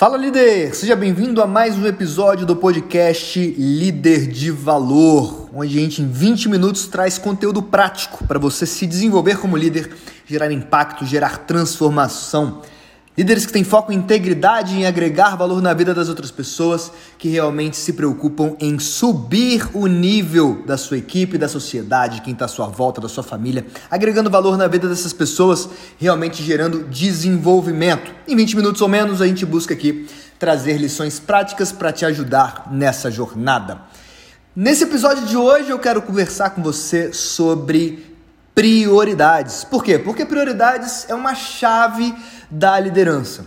Fala líder, seja bem-vindo a mais um episódio do podcast Líder de Valor, onde a gente em 20 minutos traz conteúdo prático para você se desenvolver como líder, gerar impacto, gerar transformação. Líderes que têm foco em integridade, em agregar valor na vida das outras pessoas, que realmente se preocupam em subir o nível da sua equipe, da sociedade, quem está à sua volta, da sua família, agregando valor na vida dessas pessoas, realmente gerando desenvolvimento. Em 20 minutos ou menos, a gente busca aqui trazer lições práticas para te ajudar nessa jornada. Nesse episódio de hoje, eu quero conversar com você sobre prioridades. Por quê? Porque prioridades é uma chave da liderança.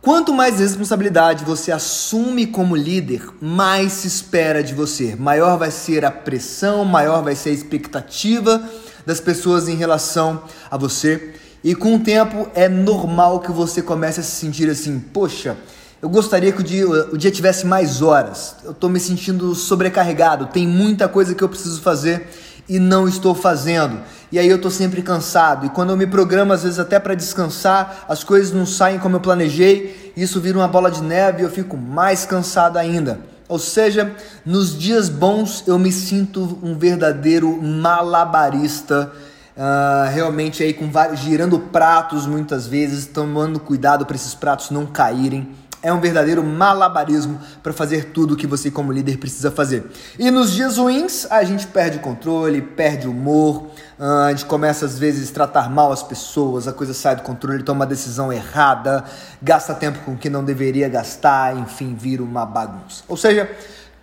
Quanto mais responsabilidade você assume como líder, mais se espera de você. Maior vai ser a pressão, maior vai ser a expectativa das pessoas em relação a você. E com o tempo é normal que você comece a se sentir assim: poxa, eu gostaria que o dia, o dia tivesse mais horas. Eu estou me sentindo sobrecarregado, tem muita coisa que eu preciso fazer e não estou fazendo. E aí eu estou sempre cansado. E quando eu me programo, às vezes até para descansar, as coisas não saem como eu planejei, isso vira uma bola de neve e eu fico mais cansado ainda. Ou seja, nos dias bons eu me sinto um verdadeiro malabarista. Uh, realmente aí com vários girando pratos muitas vezes, tomando cuidado para esses pratos não caírem é um verdadeiro malabarismo para fazer tudo o que você, como líder, precisa fazer. E nos dias ruins, a gente perde controle, perde humor, ah, a gente começa às vezes a tratar mal as pessoas, a coisa sai do controle, toma uma decisão errada, gasta tempo com o que não deveria gastar, enfim, vira uma bagunça. Ou seja,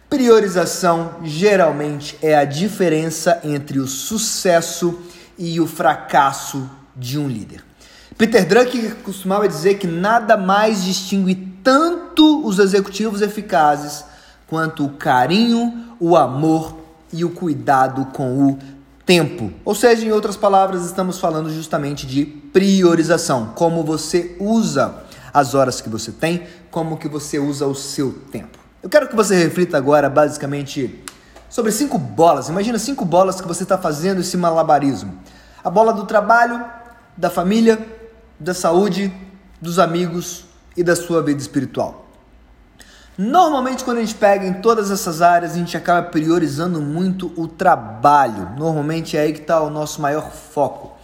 priorização geralmente é a diferença entre o sucesso e o fracasso de um líder. Peter Drucker costumava dizer que nada mais distingue tanto os executivos eficazes quanto o carinho, o amor e o cuidado com o tempo. Ou seja, em outras palavras, estamos falando justamente de priorização, como você usa as horas que você tem, como que você usa o seu tempo. Eu quero que você reflita agora basicamente sobre cinco bolas. Imagina cinco bolas que você está fazendo esse malabarismo. A bola do trabalho, da família, da saúde, dos amigos e da sua vida espiritual. Normalmente, quando a gente pega em todas essas áreas, a gente acaba priorizando muito o trabalho. Normalmente é aí que está o nosso maior foco.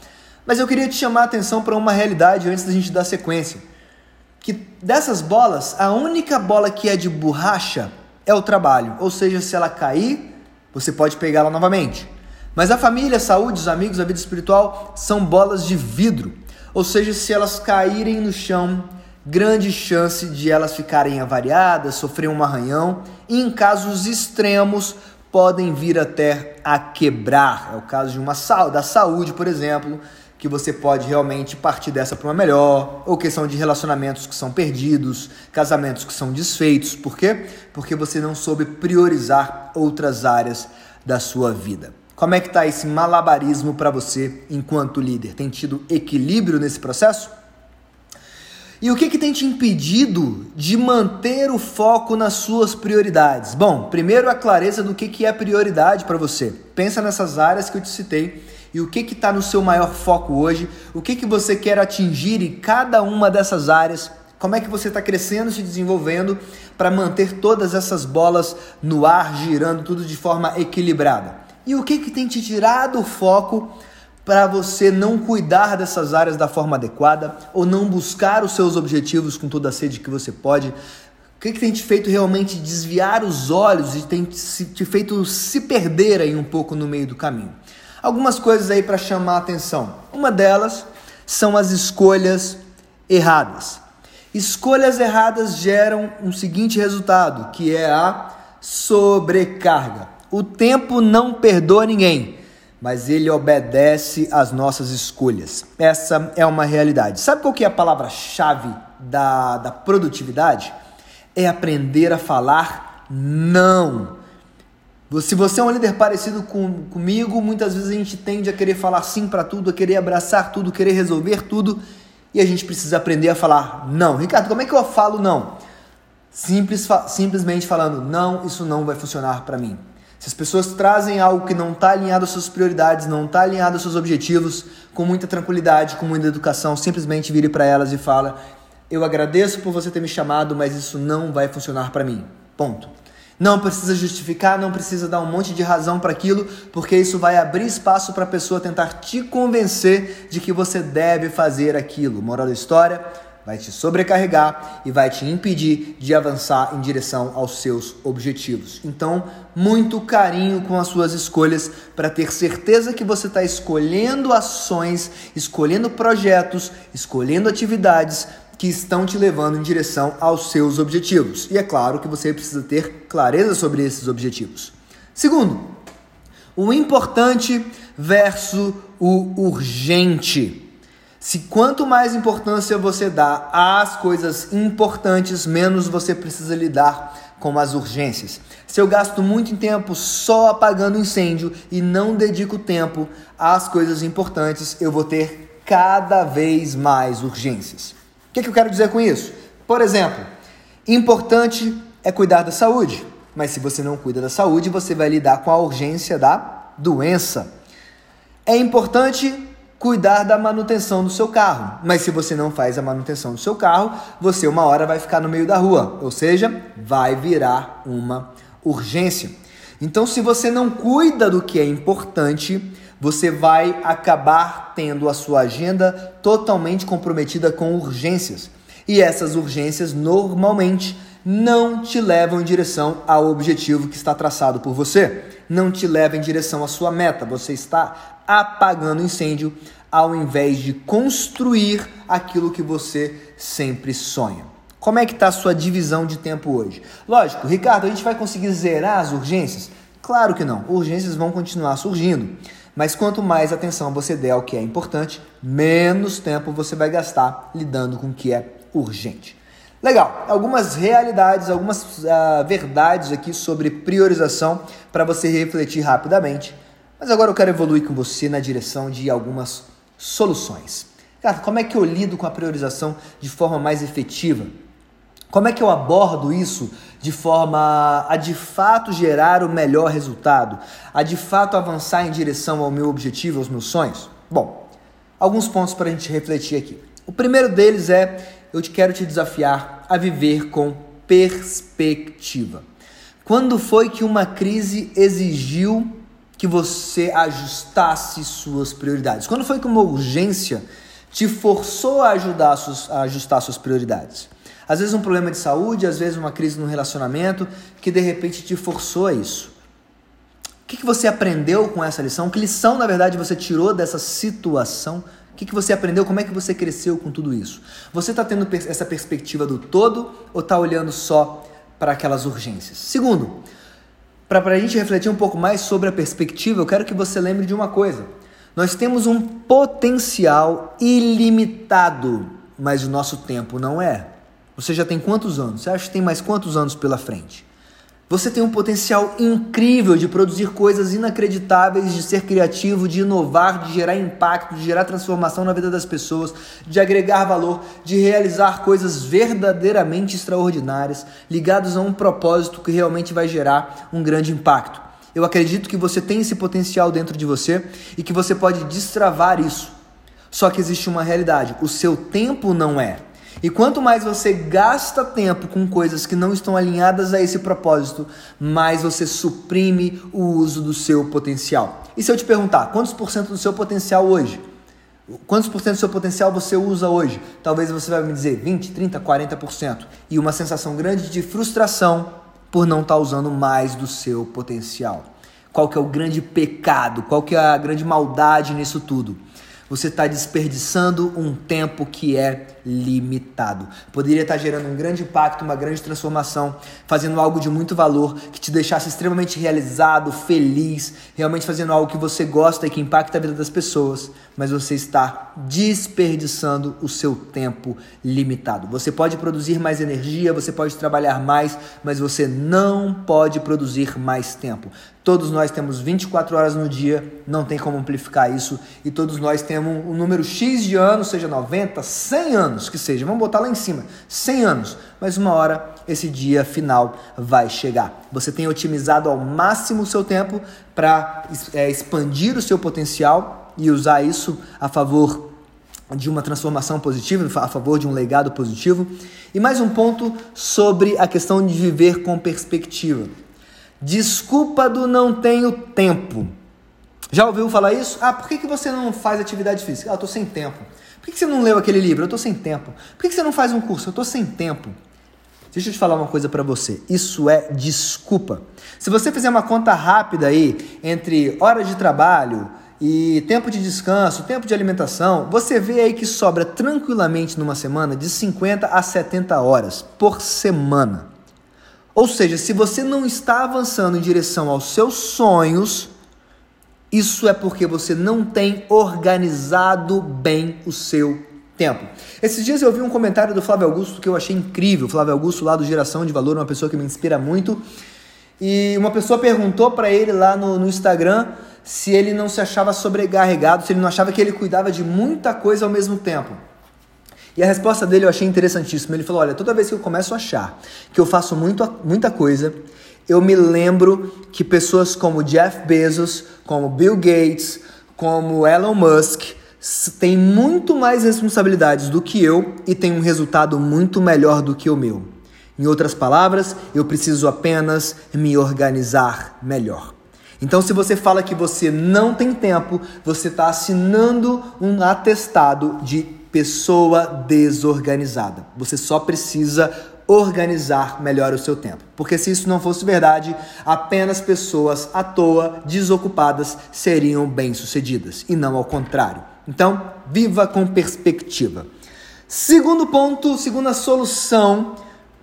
Mas eu queria te chamar a atenção para uma realidade antes da gente dar sequência. Que dessas bolas, a única bola que é de borracha é o trabalho. Ou seja, se ela cair, você pode pegá-la novamente. Mas a família, a saúde, os amigos, a vida espiritual são bolas de vidro. Ou seja, se elas caírem no chão, grande chance de elas ficarem avariadas, sofrer um arranhão e, em casos extremos, podem vir até a quebrar. É o caso de uma da saúde, por exemplo, que você pode realmente partir dessa para uma melhor, ou questão de relacionamentos que são perdidos, casamentos que são desfeitos. Por quê? Porque você não soube priorizar outras áreas da sua vida. Como é que está esse malabarismo para você enquanto líder? Tem tido equilíbrio nesse processo? E o que, que tem te impedido de manter o foco nas suas prioridades? Bom, primeiro a clareza do que, que é prioridade para você. Pensa nessas áreas que eu te citei e o que está no seu maior foco hoje, o que, que você quer atingir em cada uma dessas áreas, como é que você está crescendo, se desenvolvendo para manter todas essas bolas no ar, girando tudo de forma equilibrada. E o que, que tem te tirado o foco para você não cuidar dessas áreas da forma adequada ou não buscar os seus objetivos com toda a sede que você pode? O que, que tem te feito realmente desviar os olhos e tem te feito se perder aí um pouco no meio do caminho? Algumas coisas aí para chamar a atenção. Uma delas são as escolhas erradas. Escolhas erradas geram um seguinte resultado, que é a sobrecarga. O tempo não perdoa ninguém mas ele obedece às nossas escolhas. Essa é uma realidade. Sabe qual que é a palavra-chave da, da produtividade? É aprender a falar não. Se você é um líder parecido com, comigo, muitas vezes a gente tende a querer falar sim para tudo, a querer abraçar tudo, querer resolver tudo, e a gente precisa aprender a falar não. Ricardo, como é que eu falo não? Simples, simplesmente falando não, isso não vai funcionar para mim. Se as pessoas trazem algo que não está alinhado às suas prioridades, não está alinhado aos seus objetivos, com muita tranquilidade, com muita educação, simplesmente vire para elas e fala: Eu agradeço por você ter me chamado, mas isso não vai funcionar para mim. Ponto. Não precisa justificar, não precisa dar um monte de razão para aquilo, porque isso vai abrir espaço para a pessoa tentar te convencer de que você deve fazer aquilo. Moral da história: vai te sobrecarregar e vai te impedir de avançar em direção aos seus objetivos. Então, muito carinho com as suas escolhas para ter certeza que você está escolhendo ações, escolhendo projetos, escolhendo atividades que estão te levando em direção aos seus objetivos. E é claro que você precisa ter clareza sobre esses objetivos. Segundo, o importante versus o urgente. Se quanto mais importância você dá às coisas importantes, menos você precisa lidar com as urgências. Se eu gasto muito tempo só apagando incêndio e não dedico tempo às coisas importantes, eu vou ter cada vez mais urgências que, que eu quero dizer com isso? Por exemplo, importante é cuidar da saúde, mas se você não cuida da saúde, você vai lidar com a urgência da doença. É importante cuidar da manutenção do seu carro, mas se você não faz a manutenção do seu carro, você uma hora vai ficar no meio da rua, ou seja, vai virar uma urgência. Então, se você não cuida do que é importante, você vai acabar tendo a sua agenda totalmente comprometida com urgências. E essas urgências normalmente não te levam em direção ao objetivo que está traçado por você, não te levam em direção à sua meta. Você está apagando incêndio ao invés de construir aquilo que você sempre sonha. Como é que está a sua divisão de tempo hoje? Lógico, Ricardo, a gente vai conseguir zerar as urgências? Claro que não. Urgências vão continuar surgindo. Mas quanto mais atenção você der ao que é importante, menos tempo você vai gastar lidando com o que é urgente. Legal, algumas realidades, algumas uh, verdades aqui sobre priorização para você refletir rapidamente. Mas agora eu quero evoluir com você na direção de algumas soluções. Cara, como é que eu lido com a priorização de forma mais efetiva? Como é que eu abordo isso de forma a de fato gerar o melhor resultado, a de fato avançar em direção ao meu objetivo, aos meus sonhos? Bom, alguns pontos para a gente refletir aqui. O primeiro deles é: eu te quero te desafiar a viver com perspectiva. Quando foi que uma crise exigiu que você ajustasse suas prioridades? Quando foi que uma urgência te forçou a, ajudar a ajustar suas prioridades? Às vezes um problema de saúde, às vezes uma crise no relacionamento que de repente te forçou a isso. O que, que você aprendeu com essa lição? Que lição, na verdade, você tirou dessa situação? O que, que você aprendeu? Como é que você cresceu com tudo isso? Você está tendo essa perspectiva do todo ou está olhando só para aquelas urgências? Segundo, para a gente refletir um pouco mais sobre a perspectiva, eu quero que você lembre de uma coisa. Nós temos um potencial ilimitado, mas o nosso tempo não é. Você já tem quantos anos? Você acha que tem mais quantos anos pela frente? Você tem um potencial incrível de produzir coisas inacreditáveis, de ser criativo, de inovar, de gerar impacto, de gerar transformação na vida das pessoas, de agregar valor, de realizar coisas verdadeiramente extraordinárias, ligados a um propósito que realmente vai gerar um grande impacto. Eu acredito que você tem esse potencial dentro de você e que você pode destravar isso. Só que existe uma realidade: o seu tempo não é. E quanto mais você gasta tempo com coisas que não estão alinhadas a esse propósito, mais você suprime o uso do seu potencial. E se eu te perguntar, quantos por cento do seu potencial hoje? Quantos por cento do seu potencial você usa hoje? Talvez você vai me dizer 20, 30, 40%. E uma sensação grande de frustração por não estar tá usando mais do seu potencial. Qual que é o grande pecado? Qual que é a grande maldade nisso tudo? você está desperdiçando um tempo que é limitado. Poderia estar gerando um grande impacto, uma grande transformação, fazendo algo de muito valor, que te deixasse extremamente realizado, feliz, realmente fazendo algo que você gosta e que impacta a vida das pessoas, mas você está desperdiçando o seu tempo limitado. Você pode produzir mais energia, você pode trabalhar mais, mas você não pode produzir mais tempo. Todos nós temos 24 horas no dia, não tem como amplificar isso, e todos nós temos um número X de anos, seja 90, 100 anos que seja, vamos botar lá em cima, 100 anos, mas uma hora esse dia final vai chegar. Você tem otimizado ao máximo o seu tempo para é, expandir o seu potencial e usar isso a favor de uma transformação positiva, a favor de um legado positivo. E mais um ponto sobre a questão de viver com perspectiva. Desculpa do não tenho tempo. Já ouviu falar isso? Ah, por que, que você não faz atividade física? Ah, eu tô sem tempo. Por que, que você não leu aquele livro? Eu tô sem tempo. Por que, que você não faz um curso? Eu tô sem tempo. Deixa eu te falar uma coisa para você. Isso é desculpa. Se você fizer uma conta rápida aí entre horas de trabalho e tempo de descanso, tempo de alimentação, você vê aí que sobra tranquilamente numa semana de 50 a 70 horas por semana. Ou seja, se você não está avançando em direção aos seus sonhos, isso é porque você não tem organizado bem o seu tempo. Esses dias eu vi um comentário do Flávio Augusto que eu achei incrível. Flávio Augusto, lá do Geração de Valor, uma pessoa que me inspira muito. E uma pessoa perguntou para ele lá no, no Instagram se ele não se achava sobrecarregado, se ele não achava que ele cuidava de muita coisa ao mesmo tempo. E a resposta dele eu achei interessantíssima. Ele falou: Olha, toda vez que eu começo a achar que eu faço muito, muita coisa, eu me lembro que pessoas como Jeff Bezos, como Bill Gates, como Elon Musk têm muito mais responsabilidades do que eu e têm um resultado muito melhor do que o meu. Em outras palavras, eu preciso apenas me organizar melhor. Então, se você fala que você não tem tempo, você está assinando um atestado de pessoa desorganizada. Você só precisa organizar melhor o seu tempo. Porque se isso não fosse verdade, apenas pessoas à toa, desocupadas, seriam bem-sucedidas e não ao contrário. Então, viva com perspectiva. Segundo ponto, segunda solução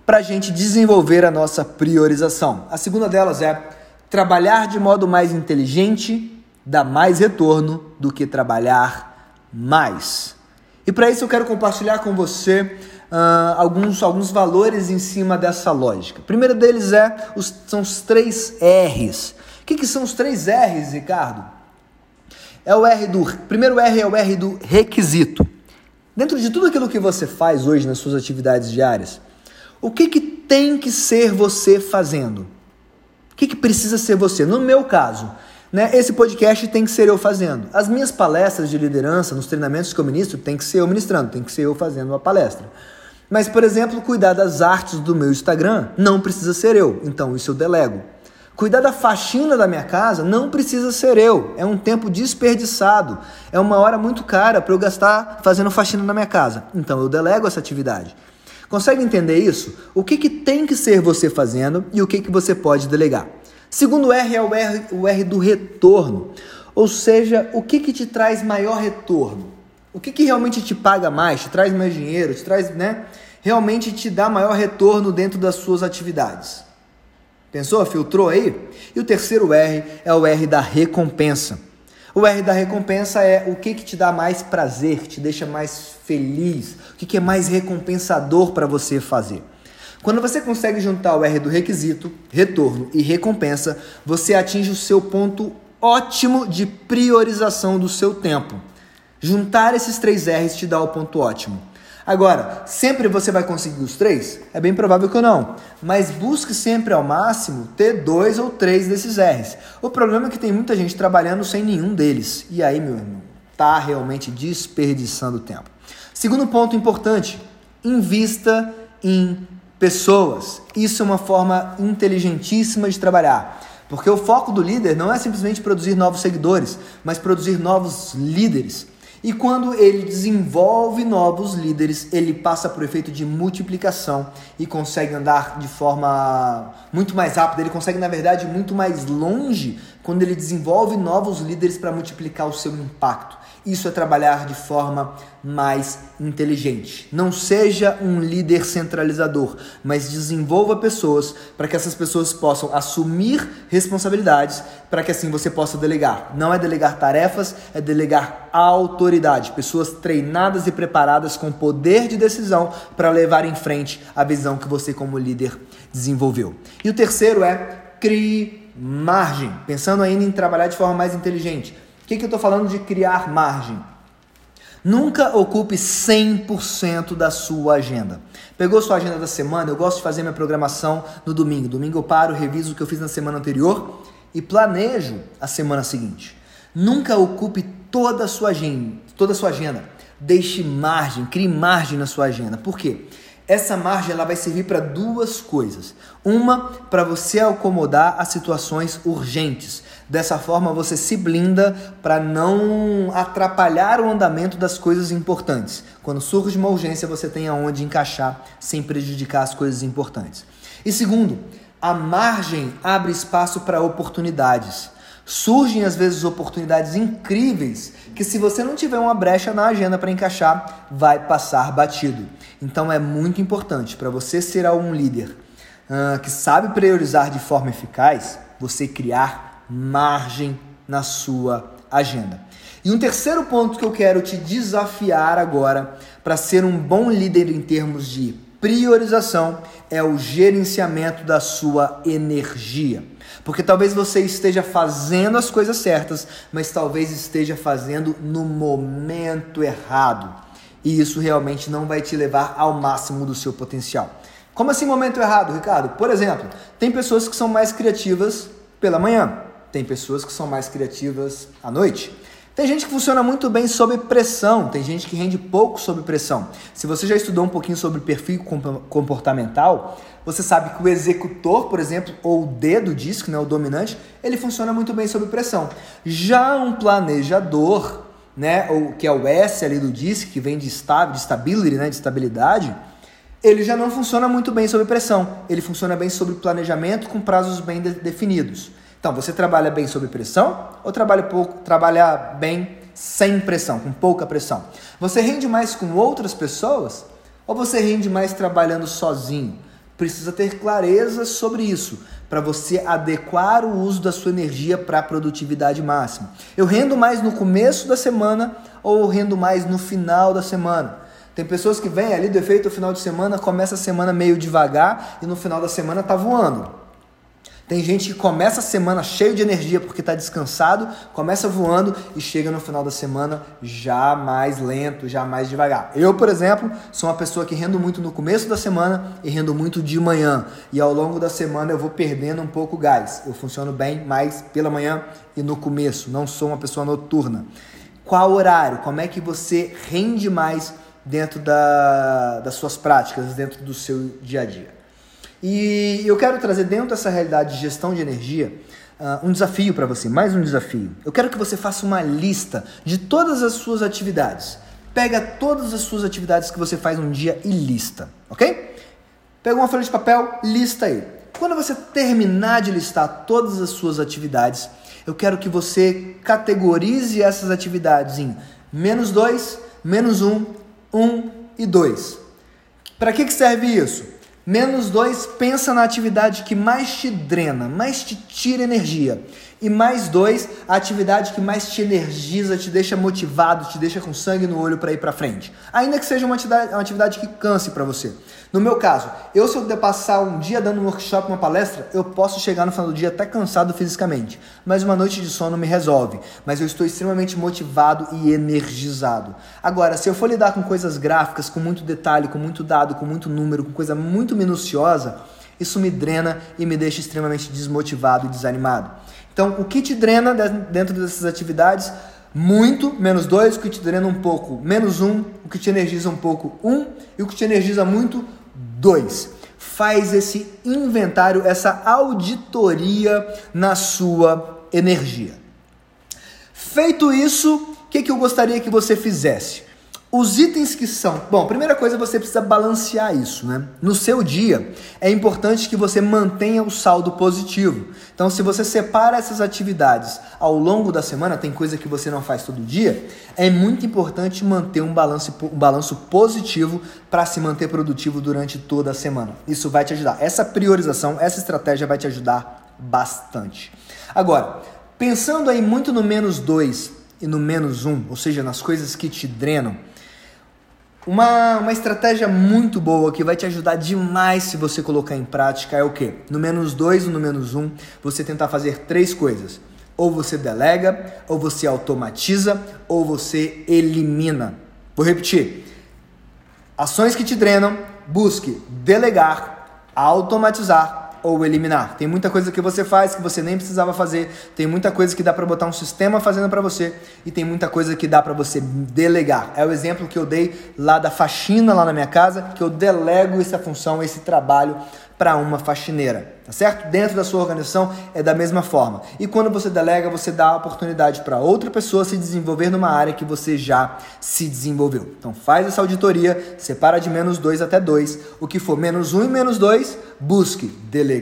para a gente desenvolver a nossa priorização. A segunda delas é trabalhar de modo mais inteligente dá mais retorno do que trabalhar mais. E para isso eu quero compartilhar com você uh, alguns, alguns valores em cima dessa lógica. O primeiro deles é os, são os três R's. O que, que são os três R's, Ricardo? É o R do. Primeiro R é o R do requisito. Dentro de tudo aquilo que você faz hoje nas suas atividades diárias, o que, que tem que ser você fazendo? O que, que precisa ser você? No meu caso, né? Esse podcast tem que ser eu fazendo. As minhas palestras de liderança, nos treinamentos que eu ministro, tem que ser eu ministrando, tem que ser eu fazendo uma palestra. Mas, por exemplo, cuidar das artes do meu Instagram não precisa ser eu, então isso eu delego. Cuidar da faxina da minha casa não precisa ser eu, é um tempo desperdiçado, é uma hora muito cara para eu gastar fazendo faxina na minha casa, então eu delego essa atividade. Consegue entender isso? O que, que tem que ser você fazendo e o que, que você pode delegar? Segundo R é o R, o R do retorno. Ou seja, o que, que te traz maior retorno? O que, que realmente te paga mais, te traz mais dinheiro, te traz, né? Realmente te dá maior retorno dentro das suas atividades. Pensou? Filtrou aí? E o terceiro R é o R da recompensa. O R da recompensa é o que, que te dá mais prazer, te deixa mais feliz, o que, que é mais recompensador para você fazer. Quando você consegue juntar o R do requisito, retorno e recompensa, você atinge o seu ponto ótimo de priorização do seu tempo. Juntar esses três R's te dá o ponto ótimo. Agora, sempre você vai conseguir os três? É bem provável que não. Mas busque sempre ao máximo ter dois ou três desses R's. O problema é que tem muita gente trabalhando sem nenhum deles. E aí, meu irmão, tá realmente desperdiçando tempo. Segundo ponto importante: invista em pessoas. Isso é uma forma inteligentíssima de trabalhar. Porque o foco do líder não é simplesmente produzir novos seguidores, mas produzir novos líderes. E quando ele desenvolve novos líderes, ele passa por efeito de multiplicação e consegue andar de forma muito mais rápida. Ele consegue, na verdade, muito mais longe quando ele desenvolve novos líderes para multiplicar o seu impacto. Isso é trabalhar de forma mais inteligente. Não seja um líder centralizador, mas desenvolva pessoas para que essas pessoas possam assumir responsabilidades, para que assim você possa delegar. Não é delegar tarefas, é delegar autoridade. Pessoas treinadas e preparadas com poder de decisão para levar em frente a visão que você, como líder, desenvolveu. E o terceiro é crie margem, pensando ainda em trabalhar de forma mais inteligente. O que, que eu estou falando de criar margem? Nunca ocupe 100% da sua agenda. Pegou sua agenda da semana? Eu gosto de fazer minha programação no domingo. Domingo eu paro, reviso o que eu fiz na semana anterior e planejo a semana seguinte. Nunca ocupe toda a sua agenda. Toda a sua agenda. Deixe margem, crie margem na sua agenda. Por quê? Essa margem ela vai servir para duas coisas. Uma, para você acomodar as situações urgentes. Dessa forma, você se blinda para não atrapalhar o andamento das coisas importantes. Quando surge uma urgência, você tem aonde encaixar sem prejudicar as coisas importantes. E segundo, a margem abre espaço para oportunidades. Surgem às vezes oportunidades incríveis que, se você não tiver uma brecha na agenda para encaixar, vai passar batido. Então é muito importante para você ser um líder uh, que sabe priorizar de forma eficaz, você criar margem na sua agenda. E um terceiro ponto que eu quero te desafiar agora para ser um bom líder em termos de priorização é o gerenciamento da sua energia. Porque talvez você esteja fazendo as coisas certas, mas talvez esteja fazendo no momento errado. E isso realmente não vai te levar ao máximo do seu potencial. Como assim momento errado, Ricardo? Por exemplo, tem pessoas que são mais criativas pela manhã, tem pessoas que são mais criativas à noite. Tem gente que funciona muito bem sob pressão, tem gente que rende pouco sob pressão. Se você já estudou um pouquinho sobre perfil comportamental, você sabe que o executor, por exemplo, ou o D do disco, né, o dominante, ele funciona muito bem sob pressão. Já um planejador, né, ou que é o S ali do disco, que vem de stability, de stability, né, de estabilidade, ele já não funciona muito bem sob pressão. Ele funciona bem sob planejamento com prazos bem de definidos. Então, você trabalha bem sob pressão ou trabalha pouco, trabalha bem sem pressão, com pouca pressão? Você rende mais com outras pessoas ou você rende mais trabalhando sozinho? Precisa ter clareza sobre isso para você adequar o uso da sua energia para a produtividade máxima. Eu rendo mais no começo da semana ou eu rendo mais no final da semana? Tem pessoas que vêm ali do efeito final de semana, começa a semana meio devagar e no final da semana tá voando. Tem gente que começa a semana cheio de energia porque está descansado, começa voando e chega no final da semana já mais lento, já mais devagar. Eu, por exemplo, sou uma pessoa que rendo muito no começo da semana e rendo muito de manhã. E ao longo da semana eu vou perdendo um pouco o gás. Eu funciono bem mais pela manhã e no começo. Não sou uma pessoa noturna. Qual horário? Como é que você rende mais dentro da, das suas práticas, dentro do seu dia a dia? E eu quero trazer dentro dessa realidade de gestão de energia uh, um desafio para você, mais um desafio. Eu quero que você faça uma lista de todas as suas atividades. Pega todas as suas atividades que você faz um dia e lista, ok? Pega uma folha de papel, lista aí. Quando você terminar de listar todas as suas atividades, eu quero que você categorize essas atividades em menos dois, menos um, um e dois. Para que, que serve isso? Menos dois, pensa na atividade que mais te drena, mais te tira energia. E mais dois, a atividade que mais te energiza, te deixa motivado, te deixa com sangue no olho para ir para frente. Ainda que seja uma atividade, uma atividade que canse para você. No meu caso, eu se eu passar um dia dando um workshop, uma palestra, eu posso chegar no final do dia até cansado fisicamente. Mas uma noite de sono me resolve. Mas eu estou extremamente motivado e energizado. Agora, se eu for lidar com coisas gráficas, com muito detalhe, com muito dado, com muito número, com coisa muito minuciosa, isso me drena e me deixa extremamente desmotivado e desanimado. Então, o que te drena dentro dessas atividades? Muito, menos dois, o que te drena um pouco, menos um, o que te energiza um pouco, um, e o que te energiza muito, dois. Faz esse inventário, essa auditoria na sua energia. Feito isso, o que, que eu gostaria que você fizesse? Os itens que são. Bom, primeira coisa você precisa balancear isso, né? No seu dia, é importante que você mantenha o saldo positivo. Então, se você separa essas atividades ao longo da semana, tem coisa que você não faz todo dia, é muito importante manter um balanço, um balanço positivo para se manter produtivo durante toda a semana. Isso vai te ajudar. Essa priorização, essa estratégia vai te ajudar bastante. Agora, pensando aí muito no menos dois e no menos um, ou seja, nas coisas que te drenam uma, uma estratégia muito boa que vai te ajudar demais se você colocar em prática é o que? No menos dois ou no menos um, você tentar fazer três coisas. Ou você delega, ou você automatiza, ou você elimina. Vou repetir. Ações que te drenam, busque delegar, automatizar ou eliminar. Tem muita coisa que você faz que você nem precisava fazer, tem muita coisa que dá para botar um sistema fazendo para você e tem muita coisa que dá para você delegar. É o exemplo que eu dei lá da faxina lá na minha casa, que eu delego essa função, esse trabalho para uma faxineira, tá certo? Dentro da sua organização é da mesma forma. E quando você delega, você dá a oportunidade para outra pessoa se desenvolver numa área que você já se desenvolveu. Então faz essa auditoria, separa de menos 2 até 2. O que for menos 1 um e menos 2, busque delegar,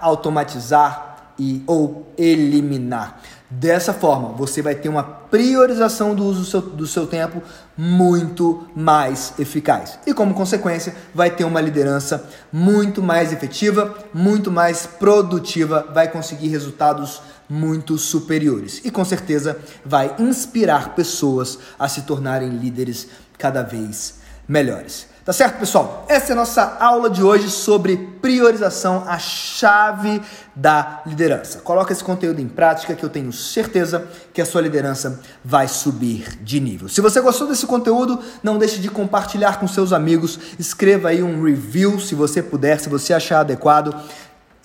automatizar e ou eliminar. Dessa forma, você vai ter uma priorização do uso do seu, do seu tempo muito mais eficaz. E como consequência, vai ter uma liderança muito mais efetiva, muito mais produtiva, vai conseguir resultados muito superiores. E com certeza vai inspirar pessoas a se tornarem líderes cada vez melhores. Tá certo, pessoal? Essa é a nossa aula de hoje sobre priorização, a chave da liderança. Coloca esse conteúdo em prática que eu tenho certeza que a sua liderança vai subir de nível. Se você gostou desse conteúdo, não deixe de compartilhar com seus amigos, escreva aí um review se você puder, se você achar adequado.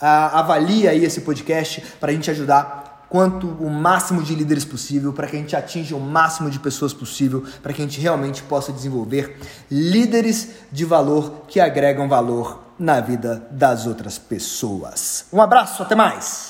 Avalie aí esse podcast para a gente ajudar quanto o máximo de líderes possível, para que a gente atinja o máximo de pessoas possível, para que a gente realmente possa desenvolver líderes de valor que agregam valor na vida das outras pessoas. Um abraço, até mais!